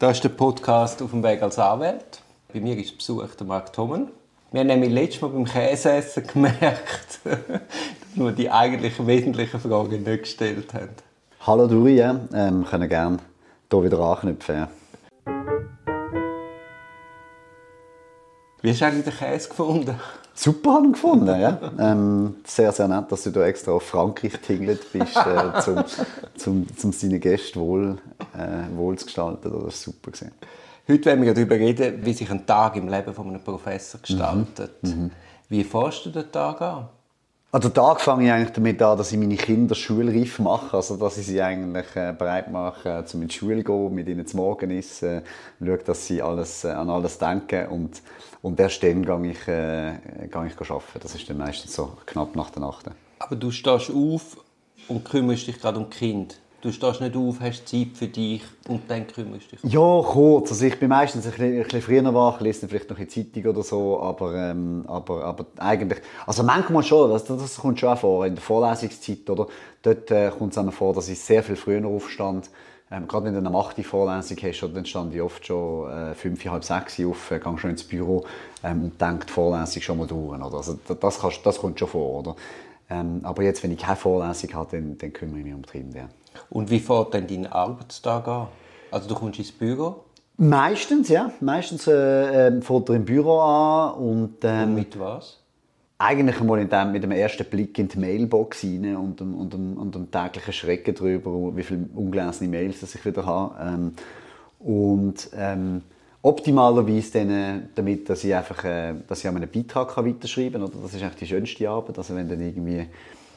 Das ist der Podcast auf dem Weg als Anwalt. Bei mir ist Besuch der Marc Thommen. Wir haben nämlich letztes Mal beim Käseessen gemerkt, dass wir die eigentlich wesentlichen Fragen nicht gestellt haben. Hallo Duri, ja. ähm, können gerne hier wieder anknüpfen. Wie hast du eigentlich den Käse gefunden? Super haben gefunden, ja. Ähm, sehr, sehr nett, dass du da extra auf Frankreich tingelt bist, äh, zum, zum, zum seine Gäste wohl, äh, wohl zu gestalten. Das war super. Gewesen. Heute wollen wir darüber reden, wie sich ein Tag im Leben von einem Professor gestaltet. Mhm. Wie forschst du den Tag an? Also Tag fange ich eigentlich damit an, dass ich meine Kinder schulreif mache, also dass ich sie eigentlich äh, bereit mache, äh, zum in die Schule zu gehen, mit ihnen zu Morgen essen, äh, schaue, dass sie alles, äh, an alles denken und, und erst dann gehe ich, äh, gehe ich arbeiten. Das ist dann meistens so knapp nach der Nacht. Aber du stehst auf und kümmerst dich gerade um Kinder. Du stehst nicht auf, hast Zeit für dich und dann kümmerst dich. Ja, kurz. Also ich bin meistens ein bisschen, früher wach, lese vielleicht noch eine Zeitung oder so, aber, ähm, aber, aber eigentlich, also manchmal schon, das, das kommt schon auch vor, in der Vorlesungszeit, oder? Dort äh, kommt es einem vor, dass ich sehr viel früher aufstand. Ähm, gerade wenn du eine 8. Vorlesung hast, dann stand ich oft schon äh, 5, halb 6 auf, äh, gehe schon ins Büro ähm, und denke die Vorlesung schon mal durch. Oder? Also das, kannst, das kommt schon vor, oder? Ähm, aber jetzt, wenn ich keine Vorlesung habe, dann, dann kümmere ich mich um die Kinder. Ja. Und wie fährt denn dein Arbeitstag an? Also du kommst ins Büro? Meistens, ja. Meistens äh, äh, fährt er im Büro an. Und, ähm, und mit was? Eigentlich in dem, mit dem ersten Blick in die Mailbox rein und, und, und, und dem täglichen Schrecken darüber, wie viele ungelesene Mails ich wieder habe. Ähm, und ähm, optimalerweise dann, äh, damit, dass ich einfach äh, dass ich an einem Beitrag kann weiterschreiben kann. Das ist eigentlich die schönste Arbeit. Also wenn dann irgendwie,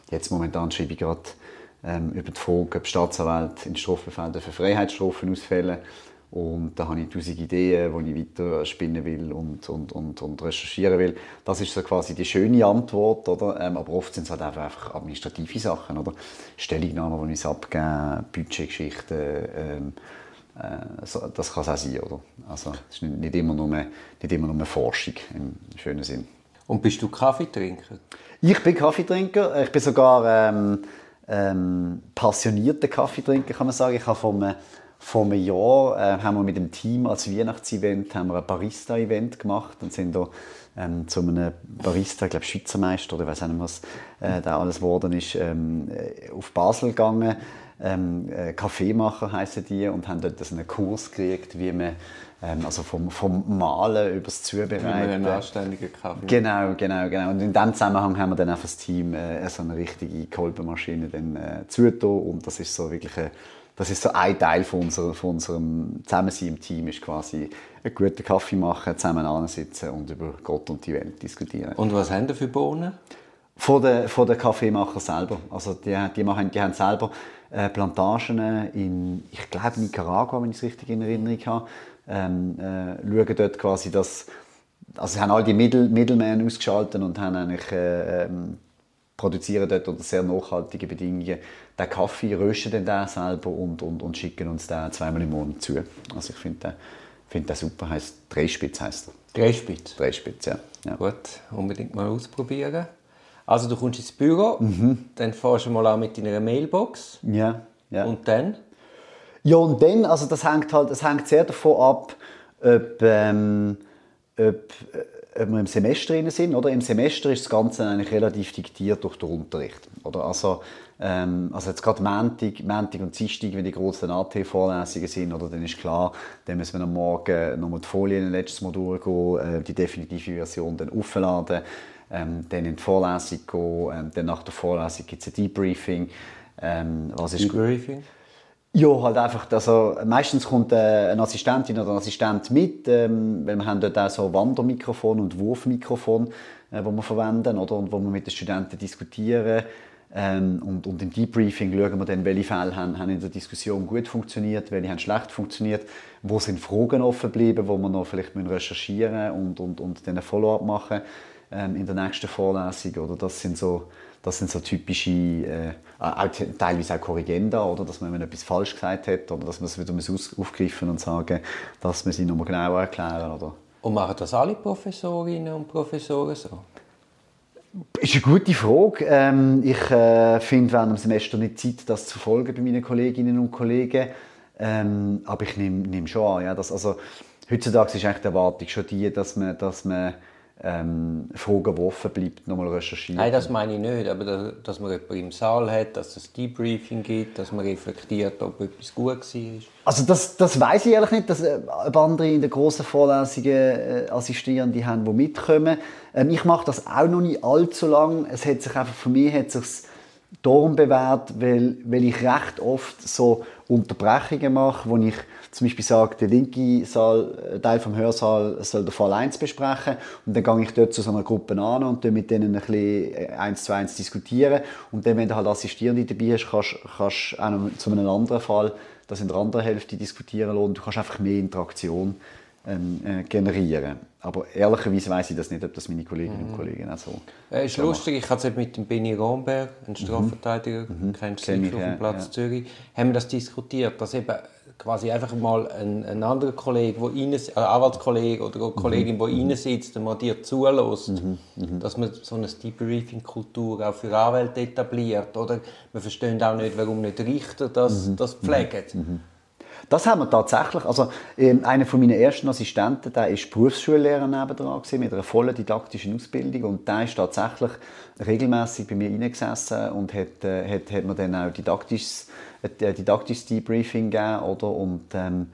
jetzt momentan schreibe ich gerade ähm, über die Frage, ob Staatsanwälte in Strafbefällen für Freiheitsstrafen ausfällen. Und da habe ich tausend Ideen, die ich weiter spinnen will und, und, und, und recherchieren will. Das ist so quasi die schöne Antwort, oder? Ähm, aber oft sind es halt einfach administrative Sachen, oder? Stellungnahmen, die ich abgeben, Budgetgeschichten, ähm, äh, so, das kann es auch sein, oder? Also, es ist nicht, nicht, immer nur, nicht immer nur Forschung im schönen Sinn. Und bist du Kaffeetrinker? Ich bin Kaffeetrinker. Ich bin sogar ähm, ähm, passionierter Kaffeetrinker, kann man sagen. Ich habe vor einem, vor einem Jahr äh, haben wir mit dem Team als Weihnachtsevent haben ein Barista-Event gemacht und sind da ähm, zu einem Barista, ich glaube Schweizer Meister oder ich weiß nicht, was äh, da alles geworden ist, ähm, äh, auf Basel gegangen. Ähm, äh, Kaffeemacher heißen die und haben dort einen Kurs gekriegt, wie man ähm, also vom, vom Malen über das Zubereiten. Wie einen anständigen Kaffee. Genau, genau, genau. Und in diesem Zusammenhang haben wir dann einfach das Team äh, so eine richtige Kolbenmaschine dann äh, zugetan und das ist so wirklich eine, das ist so ein Teil von, unserer, von unserem Zusammensein im Team, ist quasi einen guten Kaffee machen, zusammen sitzen und über Gott und die Welt diskutieren. Und was haben Sie für Bohnen? Von den, von den Kaffeemacher selber. Also die, die, machen, die haben selber äh, Plantagen in, ich glaube, Nicaragua, wenn ich es richtig in Erinnerung habe ähm, äh, schauen dort quasi, dass also sie haben all die Mittel, Mittelmänner ausgeschaltet und haben eigentlich äh, ähm, produzieren dort unter sehr nachhaltigen Bedingungen den Kaffee, rösten den, den selber und, und, und schicken uns den zweimal im Monat zu. Also ich finde den, find den super, heißt Dreispitz heißt er. Dreispitz? Dreispitz, ja. ja. Gut, unbedingt mal ausprobieren. Also du kommst ins Büro, mhm. dann fährst du mal an mit deiner Mailbox. Ja, ja. Und dann? Ja, und dann, also das hängt halt, das hängt sehr davon ab, ob, ähm, ob, äh, ob wir im Semester drin sind. Oder? Im Semester ist das Ganze eigentlich relativ diktiert durch den Unterricht. Oder? Also, ähm, also jetzt gerade Montag, Montag und Dienstag, wenn die großen AT-Vorlesungen sind, oder, dann ist klar, dann müssen wir am Morgen nochmal die Folien letztes Mal durchgehen, äh, die definitive Version dann aufladen, ähm, dann in die Vorlesung gehen, ähm, dann nach der Vorlesung gibt es ein Debriefing. Ähm, was ist Debriefing? Ja, halt einfach, also meistens kommt äh, eine Assistentin oder ein Assistent mit, ähm, weil wir haben dort auch so Wandermikrofon und Wurfmikrofon, äh, wo wir verwenden, oder, und wo wir mit den Studenten diskutieren. Ähm, und, und im Debriefing schauen wir dann, welche Fälle haben, haben in der Diskussion gut funktioniert, welche haben schlecht funktioniert, wo sind Fragen offen geblieben, wo wir noch vielleicht recherchieren und, und, und dann ein Follow-up machen ähm, in der nächsten Vorlesung. Oder das sind so das sind so typische, äh, auch teilweise auch Korrigenda, oder? dass man etwas falsch gesagt hat oder dass man es wieder aufgreifen und sagen, dass man sie nochmal genauer erklären. Oder? Und machen das alle Professorinnen und Professoren so? ist eine gute Frage. Ähm, ich äh, finde während dem Semester nicht Zeit, das zu folgen bei meinen Kolleginnen und Kollegen. Ähm, aber ich nehme nehm schon an, ja, dass, also, heutzutage ist eigentlich die Erwartung schon die, dass man, dass man ähm, Fragen, die offen bleibt, nochmal recherchiert. Nein, das meine ich nicht, aber dass, dass man jemanden im Saal hat, dass es Debriefing gibt, dass man reflektiert, ob etwas gut war. Also das, das weiß ich ehrlich nicht, dass äh, andere in den grossen Vorlesungen äh, Assistierende haben, die mitkommen. Ähm, ich mache das auch noch nicht allzu lange. Es hat sich einfach, für mich hat sich darum bewährt, weil, weil ich recht oft so Unterbrechungen mache, wo ich zum Beispiel sage, der linke Saal, Teil vom Hörsaal soll der Fall 1 besprechen. Und dann gehe ich dort zu so einer Gruppe an und mit denen ein bisschen äh, eins zu eins diskutieren. Und dann, wenn du halt Assistierende dabei hast, kannst du auch zu einem anderen Fall das in der anderen Hälfte diskutieren lassen. Und du kannst einfach mehr Interaktion ähm, äh, generieren. Aber ehrlicherweise weiß ich das nicht, ob das meine Kolleginnen und mhm. Kollegen auch so. Es ist so lustig, ich hatte es mit dem Benny Romberg, einem mhm. Strafverteidiger, mhm. kennst du auf dem Platz ja. Zürich, haben wir das diskutiert, dass eben quasi einfach mal ein, ein anderer Kollege, wo rein, äh, Anwaltskollege oder eine Kollegin, mhm. die mhm. sitzt und mal dir zulässt, mhm. Mhm. dass man so eine Debriefing-Kultur auch für Anwälte etabliert. Oder wir verstehen auch nicht, warum nicht Richter das, mhm. das pflegen. Das haben wir tatsächlich. Also, ähm, einer von meinen ersten Assistenten, der ist Berufsschullehrer nebendran mit einer vollen didaktischen Ausbildung und der ist tatsächlich regelmäßig bei mir reingesessen und hat, äh, hat, hat mir dann auch didaktisches, ein didaktisches Debriefing gegeben, oder? Und, ähm,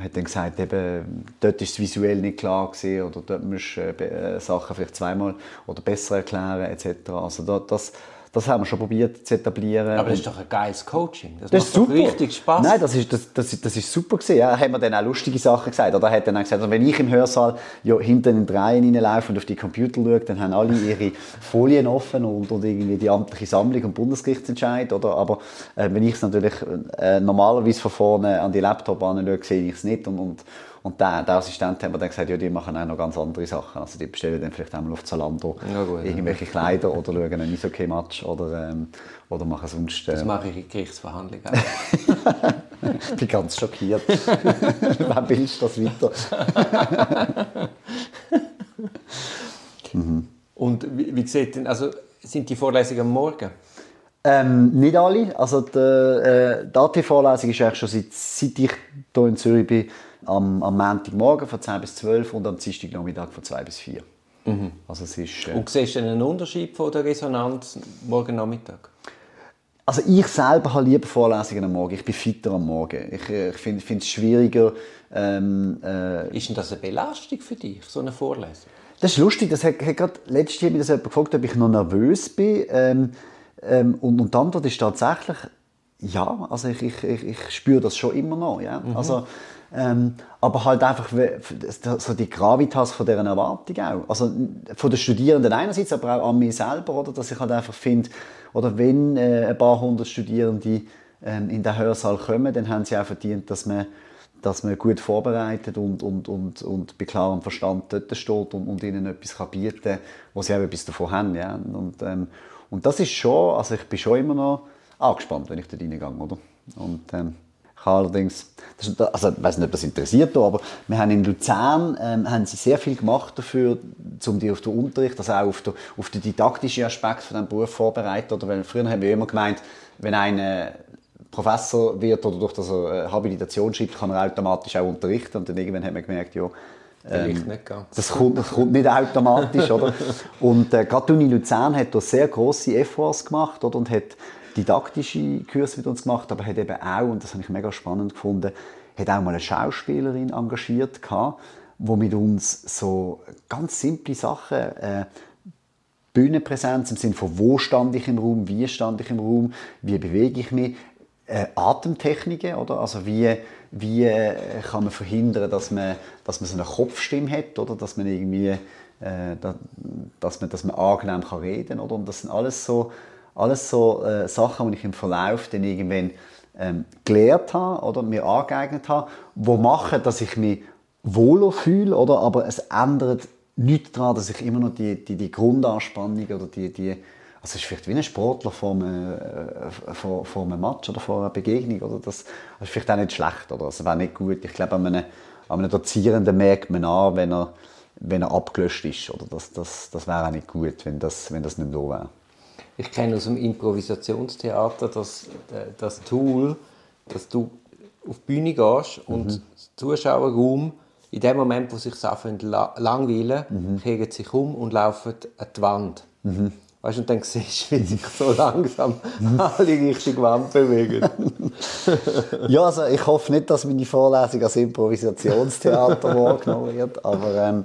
hat dann gesagt, eben, dort ist es visuell nicht klar gewesen, oder dort musst du äh, Sachen vielleicht zweimal oder besser erklären etc. Also da, das, das haben wir schon probiert zu etablieren. Aber das ist doch ein geiles Coaching. Das, das macht ist super. richtig Spaß. Nein, das ist, das, das, das ist super gewesen. Ja, haben wir dann auch lustige Sachen gesagt. Oder er hat dann auch gesagt, also wenn ich im Hörsaal ja, hinten in den Reihen reinlaufe und auf die Computer schaue, dann haben alle ihre Folien offen und, und irgendwie die amtliche Sammlung und Bundesgerichtsentscheid. Oder? Aber äh, wenn ich es natürlich äh, normalerweise von vorne an die Laptop anschaue, sehe ich es nicht. Und, und, und der, der Assistent hat mir dann gesagt, ja, die machen auch noch ganz andere Sachen. Also die bestellen dann vielleicht einmal auf Zalando ja, gut, irgendwelche ja. Kleider oder schauen einen Eishockey-Match oder, ähm, oder machen sonst... Äh, das mache ich in Gerichtsverhandlungen Ich bin ganz schockiert. Wann bildest du das weiter? mhm. Und wie, wie sieht denn, also sind die Vorlesungen am Morgen? Ähm, nicht alle. Also die, äh, die AT-Vorlesung ist eigentlich schon seit, seit ich hier in Zürich bin, am, am Montagmorgen von 10 bis 12 und am Dienstagnachmittag von 2 bis 4. Mhm. Also es ist, äh, und siehst du einen Unterschied von der Resonanz morgen Nachmittag? Also ich selber habe lieber Vorlesungen am Morgen. Ich bin fitter am Morgen. Ich, äh, ich finde es schwieriger. Ähm, äh, ist denn das eine Belastung für dich, so eine Vorlesung? Das ist lustig. Das hat, hat gerade letztes Jahr mich das jemand gefragt, ob ich noch nervös bin. Ähm, ähm, und, und die Antwort ist tatsächlich ja. Also ich, ich, ich, ich spüre das schon immer noch. Ja? Mhm. Also ähm, aber halt einfach so die Gravitas von deren Erwartung auch. Also von den Studierenden einerseits, aber auch an mir selber, oder? Dass ich halt einfach finde, oder wenn äh, ein paar hundert Studierende ähm, in den Hörsaal kommen, dann haben sie auch verdient, dass man dass man gut vorbereitet und, und, und, und bei klarem Verstand dort steht und, und ihnen etwas kann bieten kann, wo sie auch etwas davon haben. Ja? Und, ähm, und das ist schon, also ich bin schon immer noch angespannt, wenn ich dort reingehe, oder? Und, ähm, ich habe allerdings, das, also ich weiß nicht, ob das interessiert, aber wir haben in Luzern ähm, haben sie sehr viel gemacht dafür, um die auf den Unterricht, also auch auf den, auf den didaktischen Aspekt von diesem Beruf vorbereiten. Oder weil früher haben wir immer gemeint, wenn einer Professor wird oder durch das er Habilitation schreibt, kann er automatisch auch unterrichten. Und dann irgendwann haben wir gemerkt, ja, ähm, das, kommt, das kommt nicht automatisch, oder? Und äh, gerade die Uni Luzern hat da sehr große Efforts gemacht, oder? Und hat didaktische Kurse mit uns gemacht, aber hat eben auch, und das habe ich mega spannend gefunden, hat auch mal eine Schauspielerin engagiert gehabt, wo mit uns so ganz simple Sachen äh, Bühnenpräsenz im Sinne von wo stand ich im Raum, wie stand ich im Raum, wie bewege ich mich, äh, Atemtechniken, oder? Also wie, wie äh, kann man verhindern, dass man, dass man so eine Kopfstimme hat, oder? Dass man irgendwie, äh, dass man, dass man angenehm kann reden, oder? Und das sind alles so alles so äh, Sachen, die ich im Verlauf dann irgendwann ähm, gelernt habe oder mir angeeignet habe, die machen, dass ich mich wohler fühle, oder? aber es ändert nichts daran, dass ich immer noch die, die, die Grundanspannung oder die, die also es ist vielleicht wie ein Sportler vor einem, äh, vor, vor einem Match oder vor einer Begegnung. Oder? Das, das ist vielleicht auch nicht schlecht. Oder? Das wäre nicht gut. Ich glaube, an einem, an einem Dozierenden merkt man an, wenn er, wenn er abgelöscht ist. Oder? Das, das, das wäre auch nicht gut, wenn das, wenn das nicht so wäre. Ich kenne aus dem Improvisationstheater das, das Tool, dass du auf die Bühne gehst und mhm. Zuschauerraum, in dem Moment, wo sich anfangen la langweilen, mhm. kehren sich um und laufen an die Wand. Mhm. Weißt, und dann siehst du, wie sich so langsam alle Richtung Wand bewegen. ja, also ich hoffe nicht, dass meine Vorlesung als Improvisationstheater wahrgenommen wird. Aber ähm,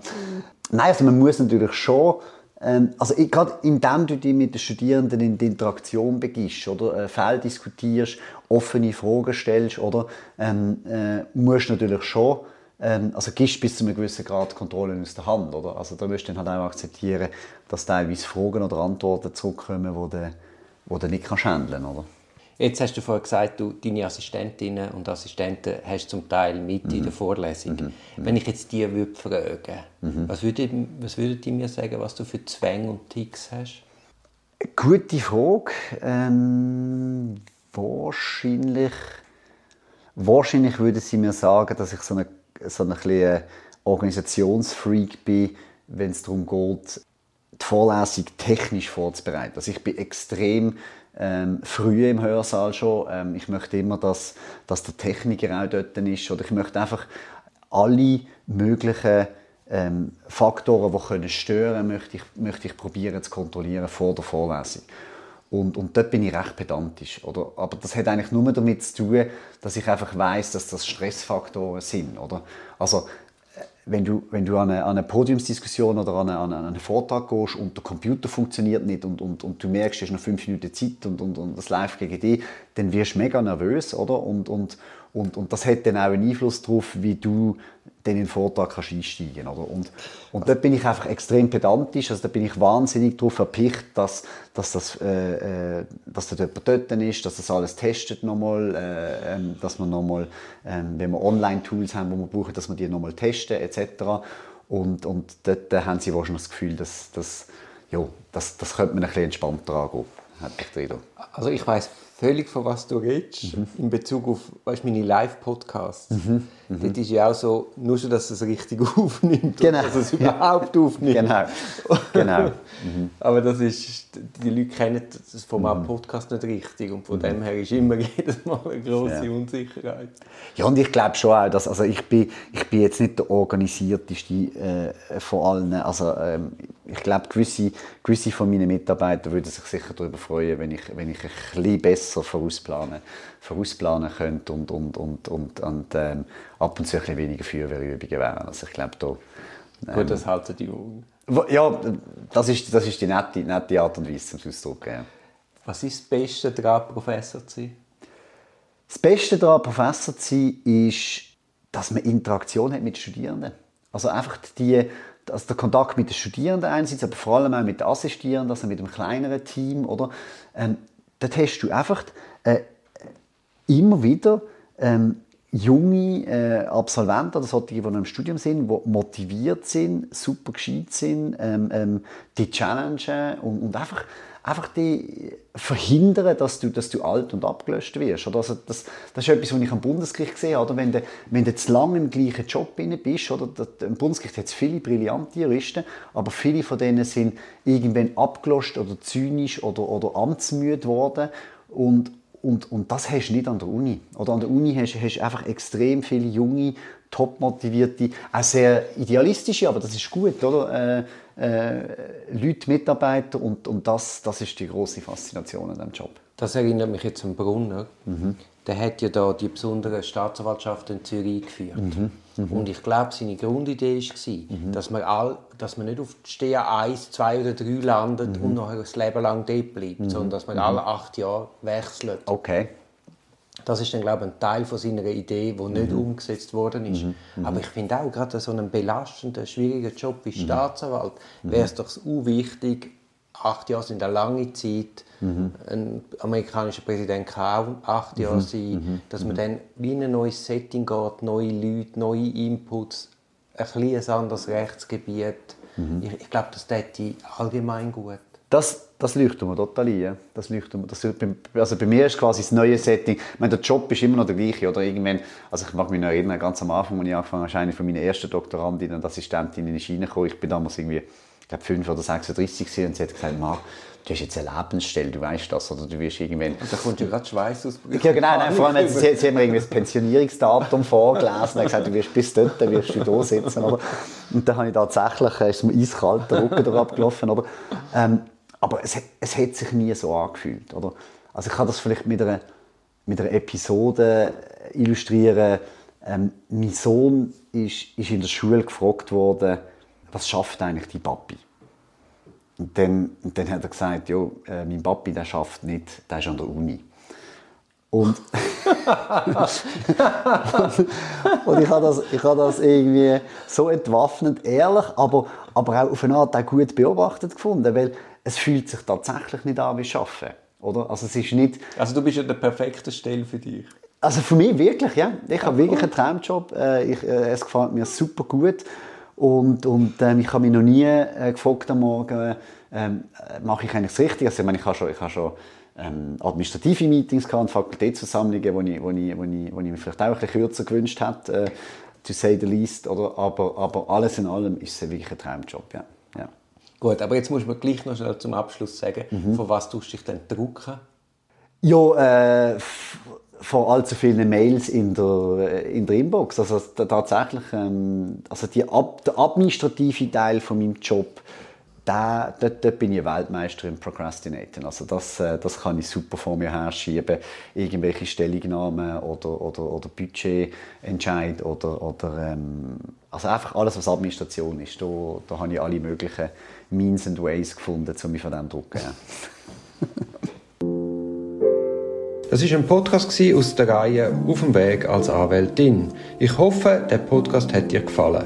nein, also man muss natürlich schon ähm, also gerade indem du dich mit den Studierenden in die Interaktion begibst oder äh, Fälle diskutierst, offene Fragen stellst, oder ähm, äh, musst du natürlich schon also gibst bis zu einem gewissen Grad Kontrolle aus der Hand, oder? Also da musst du dann halt auch akzeptieren, dass teilweise Fragen oder Antworten zurückkommen, die du, wo du nicht kannst handeln, oder? Jetzt hast du vorhin gesagt, du deine Assistentinnen und Assistenten hast zum Teil mit mhm. in der Vorlesung. Mhm. Wenn ich jetzt die würde fragen, mhm. was würden was würde die mir sagen, was du für Zwänge und Ticks hast? Gute Frage. Ähm, wahrscheinlich, wahrscheinlich würde sie mir sagen, dass ich so eine so ein bisschen Organisationsfreak bin, wenn es darum geht, die Vorlesung technisch vorzubereiten. Also ich bin extrem ähm, früh im Hörsaal schon. Ähm, ich möchte immer, dass, dass der Techniker auch dort ist. Oder ich möchte einfach alle möglichen ähm, Faktoren, die können stören können, möchte ich, möchte ich probieren zu kontrollieren vor der Vorlesung. Und, und dort bin ich recht pedantisch. Oder? Aber das hat eigentlich nur damit zu tun, dass ich einfach weiß, dass das Stressfaktoren sind. Oder? Also, äh, wenn du, wenn du an eine, an eine Podiumsdiskussion oder an, eine, an einen Vortrag gehst und der Computer funktioniert nicht und, und, und du merkst, du hast noch fünf Minuten Zeit und, und, und das läuft gegen dich, dann wirst du mega nervös. Oder? Und, und, und, und das hat dann auch einen Einfluss darauf, wie du dann in den Vortrag kannst einsteigen kannst. Und, und dort bin ich einfach extrem pedantisch, also da bin ich wahnsinnig darauf erpicht, dass, dass, das, äh, äh, dass da jemand dort ist, dass das alles testet nochmal, äh, ähm, dass man nochmal, äh, wenn wir Online-Tools haben, die wir brauchen, dass wir die nochmal testen etc. Und, und dort haben sie wahrscheinlich das Gefühl, dass, dass ja, das, das könnte man ein bisschen entspannter angehen, ich Also ich weiss völlig, von was du redest, mhm. in Bezug auf weißt, meine Live-Podcasts. Mhm. Mhm. Dort ist ja auch so, nur schon, dass es richtig aufnimmt, genau. dass es überhaupt aufnimmt. Genau. genau. Mhm. Aber das ist, die Leute kennen das Format mhm. Podcast nicht richtig und von mhm. dem her ist immer jedes Mal eine große ja. Unsicherheit. Ja, und ich glaube schon auch, dass, also ich bin, ich bin jetzt nicht der organisierteste äh, von allen, also ähm, ich glaube, gewisse, gewisse von meinen Mitarbeitern würden sich sicher darüber freuen, wenn ich, wenn ich ein bisschen besser vorausplanen, vorausplanen könnte und, und, und, und, und ähm, ab und zu ein bisschen weniger Feuerwehrübungen wären. Also ich glaube, da... Ähm, Gut, das halten die Augen. Ja, das ist, das ist die nette, nette Art und Weise zum Ausdrücken. Ja. Was ist das Beste daran, Professor zu sein? Das Beste daran, Professor zu sein, ist, dass man Interaktion hat mit Studierenden. Also einfach die, also der Kontakt mit den Studierenden einerseits, aber vor allem auch mit den Assistierenden, also mit einem kleineren Team, oder? Ähm, dort hast du einfach äh, immer wieder ähm, junge äh, Absolventen oder solche, die im Studium sind, die motiviert sind, super gescheit sind, ähm, ähm, die challengen und, und einfach einfach die verhindern, dass du, dass du alt und abgelöscht wirst. Oder? Also das, das ist etwas, was ich am Bundesgericht gesehen habe. Oder? Wenn, du, wenn du zu lange im gleichen Job bist, oder? im Bundesgericht hat es viele brillante Juristen, aber viele von denen sind irgendwann abgelöscht oder zynisch oder, oder amtsmüde geworden. Und, und, und das hast du nicht an der Uni. Oder an der Uni hast du einfach extrem viele junge, top motivierte, auch sehr idealistische, aber das ist gut, oder? Äh, äh, Leute, Mitarbeiter und, und das, das ist die große Faszination an diesem Job. Das erinnert mich jetzt an Brunner. Mhm. Der hat ja da die besondere Staatsanwaltschaft in Zürich eingeführt. Mhm. Mhm. Und ich glaube, seine Grundidee war, mhm. dass, man all, dass man nicht auf Stehen 1, 2 oder 3 landet mhm. und nachher ein Leben lang dort bleibt, mhm. sondern dass man alle acht Jahre wechselt. Okay. Das ist dann, glaube ich, ein Teil von seiner Idee, der nicht mhm. umgesetzt worden ist. Mhm. mhm. Aber ich finde auch, gerade so einen belastenden, schwierigen Job wie mhm. Staatsanwalt, mhm. wäre es doch so wichtig, acht Jahre sind eine lange Zeit, mhm. ein amerikanischer Präsident kann auch acht Jahre sein, dass man dann wie in ein neues Setting geht, neue Leute, neue Inputs, ein, ein anderes Rechtsgebiet. Ich, ich glaube, das täte allgemein gut. Das, das leuchtet mir total ein. Das leuchtet mir, das, also bei mir ist quasi das neue Setting. Ich meine, der Job ist immer noch der gleiche. Oder irgendwann, also ich mag mich noch erinnern, ganz am Anfang, als ich angefangen habe, eine von meinen ersten Doktorandinnen und Assistentinnen ist reingekommen. Ich bin damals irgendwie ich glaube 5 oder 36 gewesen, und sie hat gesagt, Marc, du hast jetzt eine Lebensstelle, du weißt das, oder du wirst irgendwann... Und da kommt ja gerade Schweiß aus. Ja, genau, nein, vor allem hat sie, sie haben mir irgendwie das Pensionierungsdatum vorgelesen und gesagt, du wirst bis dort wirst du da sitzen. Oder? Und dann habe ich tatsächlich, äh, ist mir eiskalt der Rücken abgelaufen, aber, ähm, aber es, es hat sich nie so angefühlt. Oder? Also ich kann das vielleicht mit einer, mit einer Episode illustrieren. Ähm, mein Sohn ist, ist in der Schule gefragt worden, was schafft eigentlich die Papi? Und dann, und dann hat er gesagt, ja, äh, mein Papi, der schafft nicht, der ist an der Uni. Und, und ich habe das, ich das irgendwie so entwaffnend ehrlich, aber, aber auch auf eine Art gut beobachtet gefunden, weil es fühlt sich tatsächlich nicht an wie Arbeiten. Oder? Also, es ist nicht, Also du bist ja der perfekte Stelle für dich. also für mich wirklich, ja. Ich habe wirklich einen Traumjob. Äh, Ich, äh, es gefällt mir super gut. Und, und ähm, ich habe mich noch nie äh, gefragt am Morgen, ähm, äh, mache ich eigentlich das Richtige? Also, ich meine, ich habe schon, ich habe schon ähm, administrative Meetings gehabt, Fakultätsversammlungen, wo ich, wo, ich, wo, ich, wo ich mir vielleicht auch ein bisschen kürzer gewünscht hätte, äh, to say the least. Oder? Aber, aber alles in allem ist es wirklich ein Traumjob, ja. ja. Gut, aber jetzt muss man gleich noch schnell zum Abschluss sagen, Mhm. von was tust du dich denn drucken? Ja, äh, von allzu vielen Mails in der, in der Inbox. Also tatsächlich, ähm, also die Ab, der administrative Teil von meinem Job, da, dort, dort bin ich Weltmeister im Procrastinaten. Also das, äh, das kann ich super vor mir herschieben. Irgendwelche Stellungnahmen oder, oder, oder Budgetentscheid oder, oder ähm, also einfach alles, was Administration ist. Da, da habe ich alle möglichen Means and Ways gefunden, um mich von dem zu drucken. Ja. Das ist ein Podcast aus der Reihe Auf dem Weg als Anwältin. Ich hoffe, der Podcast hat dir gefallen.